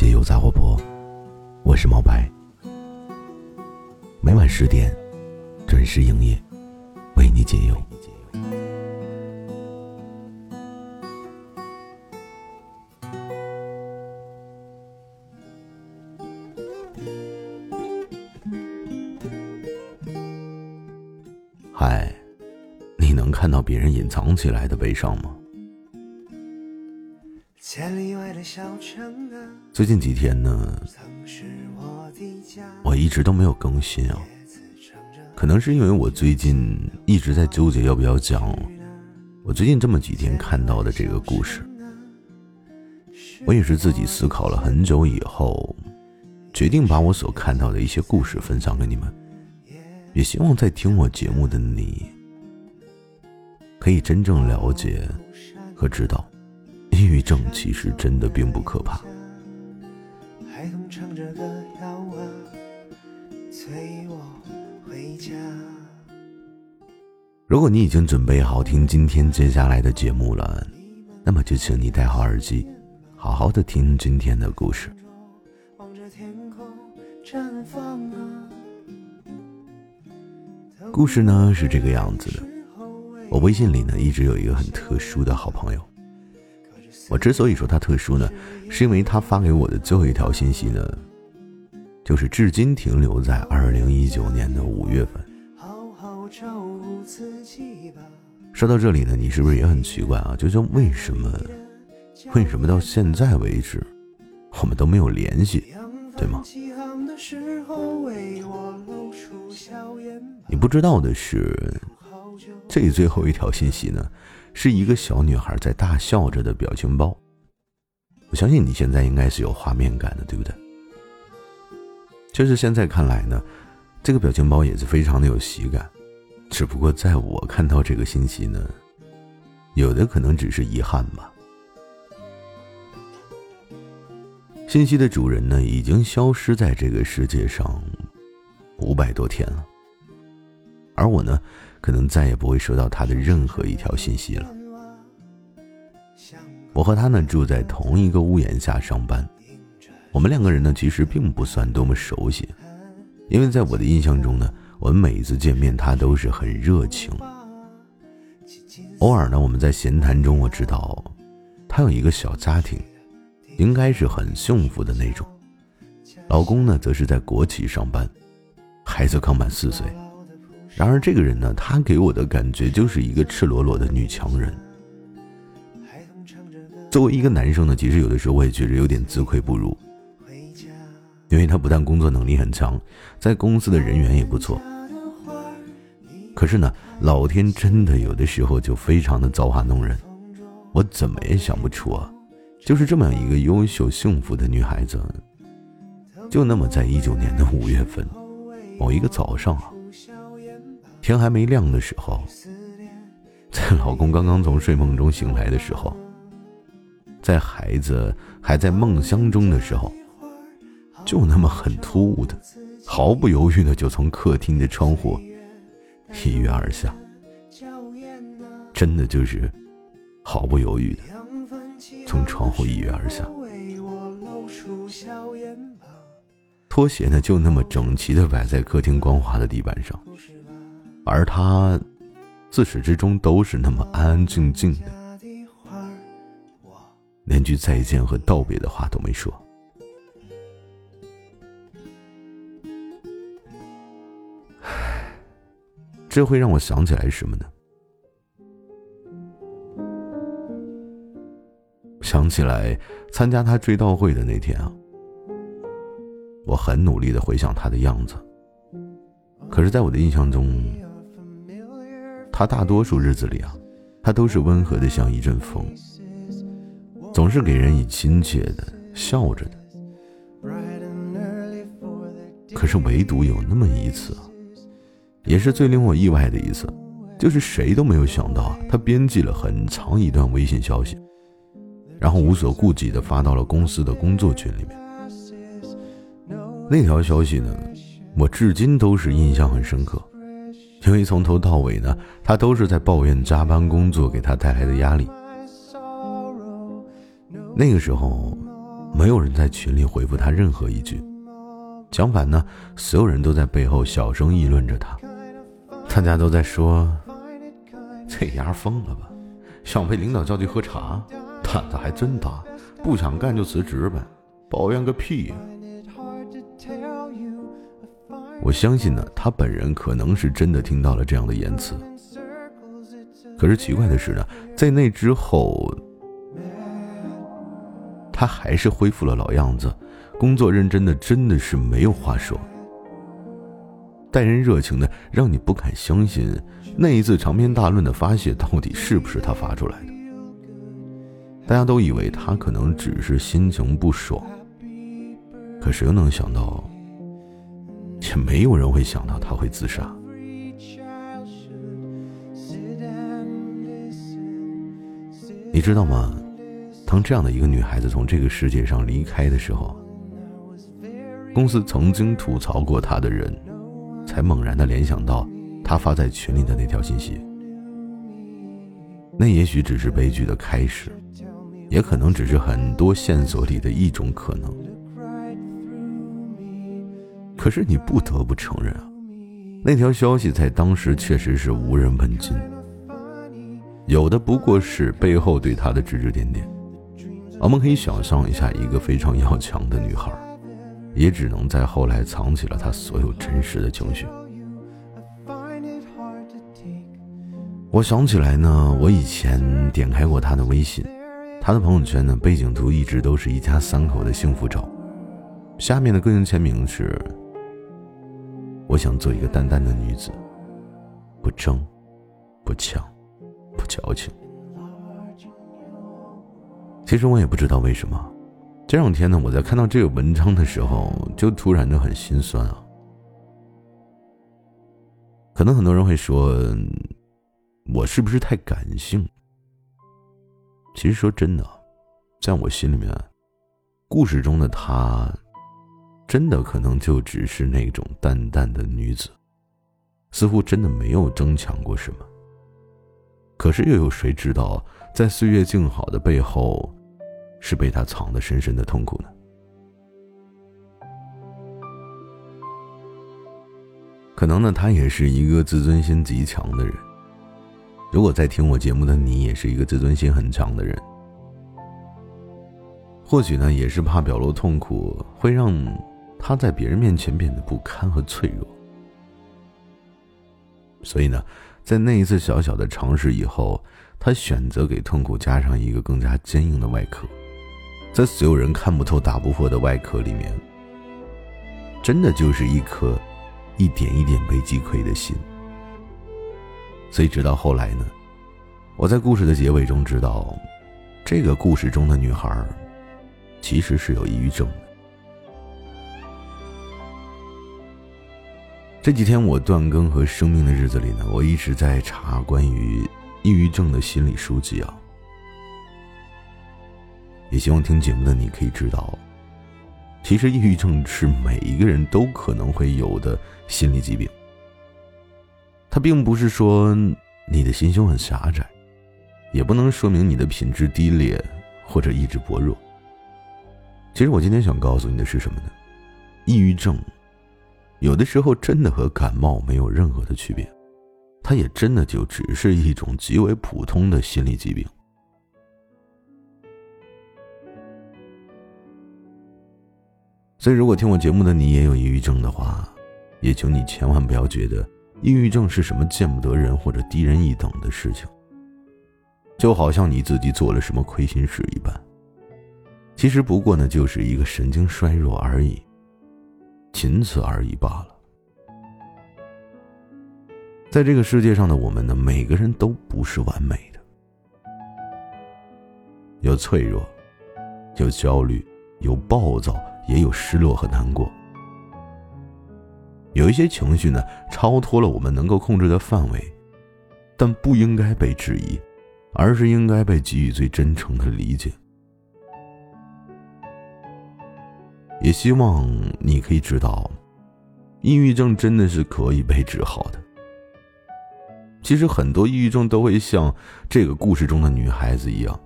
解忧杂货铺，我是毛白。每晚十点准时营业，为你解忧。嗨，你能看到别人隐藏起来的悲伤吗？千里外的小城最近几天呢，我一直都没有更新啊。可能是因为我最近一直在纠结要不要讲我最近这么几天看到的这个故事。我也是自己思考了很久以后，决定把我所看到的一些故事分享给你们。也希望在听我节目的你，可以真正了解和知道，抑郁症其实真的并不可怕。如果你已经准备好听今天接下来的节目了，那么就请你戴好耳机，好好的听今天的故事。故事呢是这个样子的，我微信里呢一直有一个很特殊的好朋友。我之所以说他特殊呢，是因为他发给我的最后一条信息呢，就是至今停留在二零一九年的五月份。说到这里呢，你是不是也很奇怪啊？就像为什么，为什么到现在为止，我们都没有联系，对吗？你不知道的是，这最后一条信息呢，是一个小女孩在大笑着的表情包。我相信你现在应该是有画面感的，对不对？就是现在看来呢，这个表情包也是非常的有喜感。只不过在我看到这个信息呢，有的可能只是遗憾吧。信息的主人呢，已经消失在这个世界上五百多天了。而我呢，可能再也不会收到他的任何一条信息了。我和他呢住在同一个屋檐下上班，我们两个人呢其实并不算多么熟悉，因为在我的印象中呢，我们每一次见面他都是很热情。偶尔呢，我们在闲谈中，我知道他有一个小家庭，应该是很幸福的那种。老公呢，则是在国企上班，孩子刚满四岁。然而，这个人呢，他给我的感觉就是一个赤裸裸的女强人。作为一个男生呢，其实有的时候我也觉得有点自愧不如，因为他不但工作能力很强，在公司的人缘也不错。可是呢，老天真的有的时候就非常的造化弄人，我怎么也想不出啊，就是这么样一个优秀幸福的女孩子，就那么在一九年的五月份某一个早上啊。天还没亮的时候，在老公刚刚从睡梦中醒来的时候，在孩子还在梦乡中的时候，就那么很突兀的，毫不犹豫的就从客厅的窗户一跃而下，真的就是毫不犹豫的从窗户一跃而下，拖鞋呢就那么整齐的摆在客厅光滑的地板上。而他自始至终都是那么安安静静的，连句再见和道别的话都没说。这会让我想起来什么呢？想起来参加他追悼会的那天啊，我很努力的回想他的样子，可是，在我的印象中。他大多数日子里啊，他都是温和的像一阵风，总是给人以亲切的笑着的。可是唯独有那么一次，也是最令我意外的一次，就是谁都没有想到啊，他编辑了很长一段微信消息，然后无所顾忌的发到了公司的工作群里面。那条消息呢，我至今都是印象很深刻。因为从头到尾呢，他都是在抱怨加班工作给他带来的压力。那个时候，没有人在群里回复他任何一句。相反呢，所有人都在背后小声议论着他。大家都在说：“这丫疯了吧？想被领导叫去喝茶，胆子还真大。不想干就辞职呗，抱怨个屁呀！”我相信呢，他本人可能是真的听到了这样的言辞。可是奇怪的是呢，在那之后，他还是恢复了老样子。工作认真的真的是没有话说，待人热情的让你不敢相信，那一次长篇大论的发泄到底是不是他发出来的？大家都以为他可能只是心情不爽，可谁又能想到，也没有人会想到他会自杀。你知道吗？当这样的一个女孩子从这个世界上离开的时候。公司曾经吐槽过她的人，才猛然的联想到他发在群里的那条信息。那也许只是悲剧的开始，也可能只是很多线索里的一种可能。可是你不得不承认啊，那条消息在当时确实是无人问津，有的不过是背后对他的指指点点。我们可以想象一下，一个非常要强的女孩。也只能在后来藏起了她所有真实的情绪。我想起来呢，我以前点开过她的微信，她的朋友圈呢背景图一直都是一家三口的幸福照，下面的个性签名是：我想做一个淡淡的女子，不争，不抢，不矫情。其实我也不知道为什么。这两天呢，我在看到这个文章的时候，就突然的很心酸啊。可能很多人会说，我是不是太感性？其实说真的，在我心里面，故事中的她，真的可能就只是那种淡淡的女子，似乎真的没有争抢过什么。可是又有谁知道，在岁月静好的背后？是被他藏的深深的痛苦呢？可能呢，他也是一个自尊心极强的人。如果在听我节目的你也是一个自尊心很强的人，或许呢，也是怕表露痛苦会让他在别人面前变得不堪和脆弱，所以呢，在那一次小小的尝试以后，他选择给痛苦加上一个更加坚硬的外壳。在所有人看不透、打不破的外壳里面，真的就是一颗一点一点被击溃的心。所以，直到后来呢，我在故事的结尾中知道，这个故事中的女孩其实是有抑郁症的。这几天我断更和生命的日子里呢，我一直在查关于抑郁症的心理书籍啊。也希望听节目的你可以知道，其实抑郁症是每一个人都可能会有的心理疾病。它并不是说你的心胸很狭窄，也不能说明你的品质低劣或者意志薄弱。其实我今天想告诉你的是什么呢？抑郁症有的时候真的和感冒没有任何的区别，它也真的就只是一种极为普通的心理疾病。所以，如果听我节目的你也有抑郁症的话，也请你千万不要觉得抑郁症是什么见不得人或者低人一等的事情，就好像你自己做了什么亏心事一般。其实不过呢，就是一个神经衰弱而已，仅此而已罢了。在这个世界上的我们呢，每个人都不是完美的，有脆弱，有焦虑，有暴躁。也有失落和难过，有一些情绪呢，超脱了我们能够控制的范围，但不应该被质疑，而是应该被给予最真诚的理解。也希望你可以知道，抑郁症真的是可以被治好的。其实很多抑郁症都会像这个故事中的女孩子一样。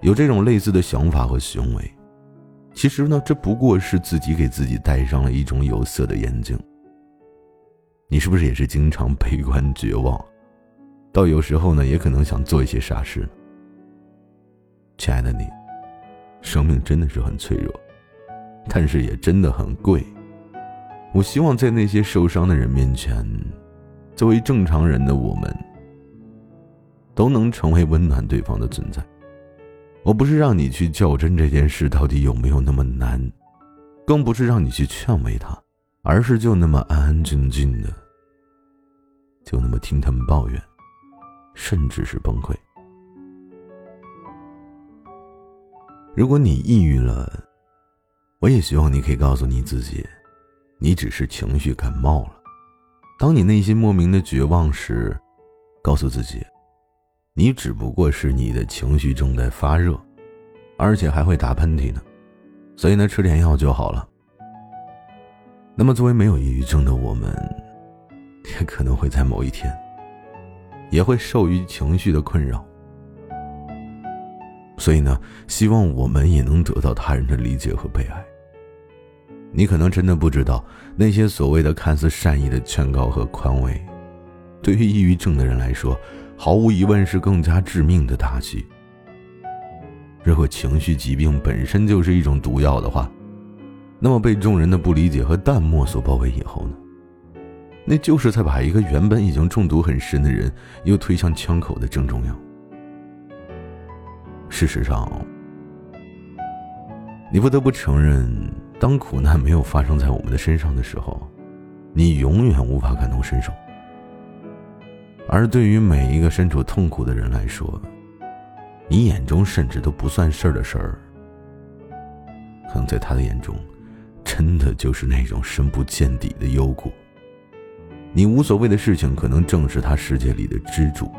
有这种类似的想法和行为，其实呢，这不过是自己给自己戴上了一种有色的眼镜。你是不是也是经常悲观绝望，到有时候呢，也可能想做一些傻事？亲爱的你，生命真的是很脆弱，但是也真的很贵。我希望在那些受伤的人面前，作为正常人的我们，都能成为温暖对方的存在。我不是让你去较真这件事到底有没有那么难，更不是让你去劝慰他，而是就那么安安静静的，就那么听他们抱怨，甚至是崩溃。如果你抑郁了，我也希望你可以告诉你自己，你只是情绪感冒了。当你内心莫名的绝望时，告诉自己，你只不过是你的情绪正在发热，而且还会打喷嚏呢，所以呢，吃点药就好了。那么，作为没有抑郁症的我们，也可能会在某一天，也会受于情绪的困扰。所以呢，希望我们也能得到他人的理解和被爱。你可能真的不知道，那些所谓的看似善意的劝告和宽慰，对于抑郁症的人来说，毫无疑问是更加致命的打击。如果情绪疾病本身就是一种毒药的话，那么被众人的不理解和淡漠所包围以后呢？那就是在把一个原本已经中毒很深的人，又推向枪口的正中央。事实上，你不得不承认，当苦难没有发生在我们的身上的时候，你永远无法感同身受。而对于每一个身处痛苦的人来说，你眼中甚至都不算事儿的事儿，可能在他的眼中，真的就是那种深不见底的幽谷。你无所谓的事情，可能正是他世界里的支柱。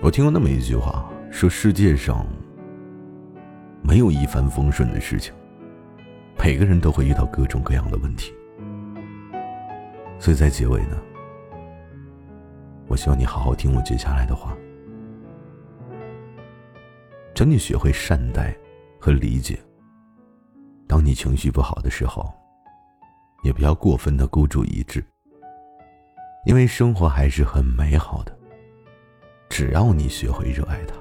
我听过那么一句话。说世界上没有一帆风顺的事情，每个人都会遇到各种各样的问题。所以在结尾呢，我希望你好好听我接下来的话，请你学会善待和理解。当你情绪不好的时候，也不要过分的孤注一掷，因为生活还是很美好的，只要你学会热爱它。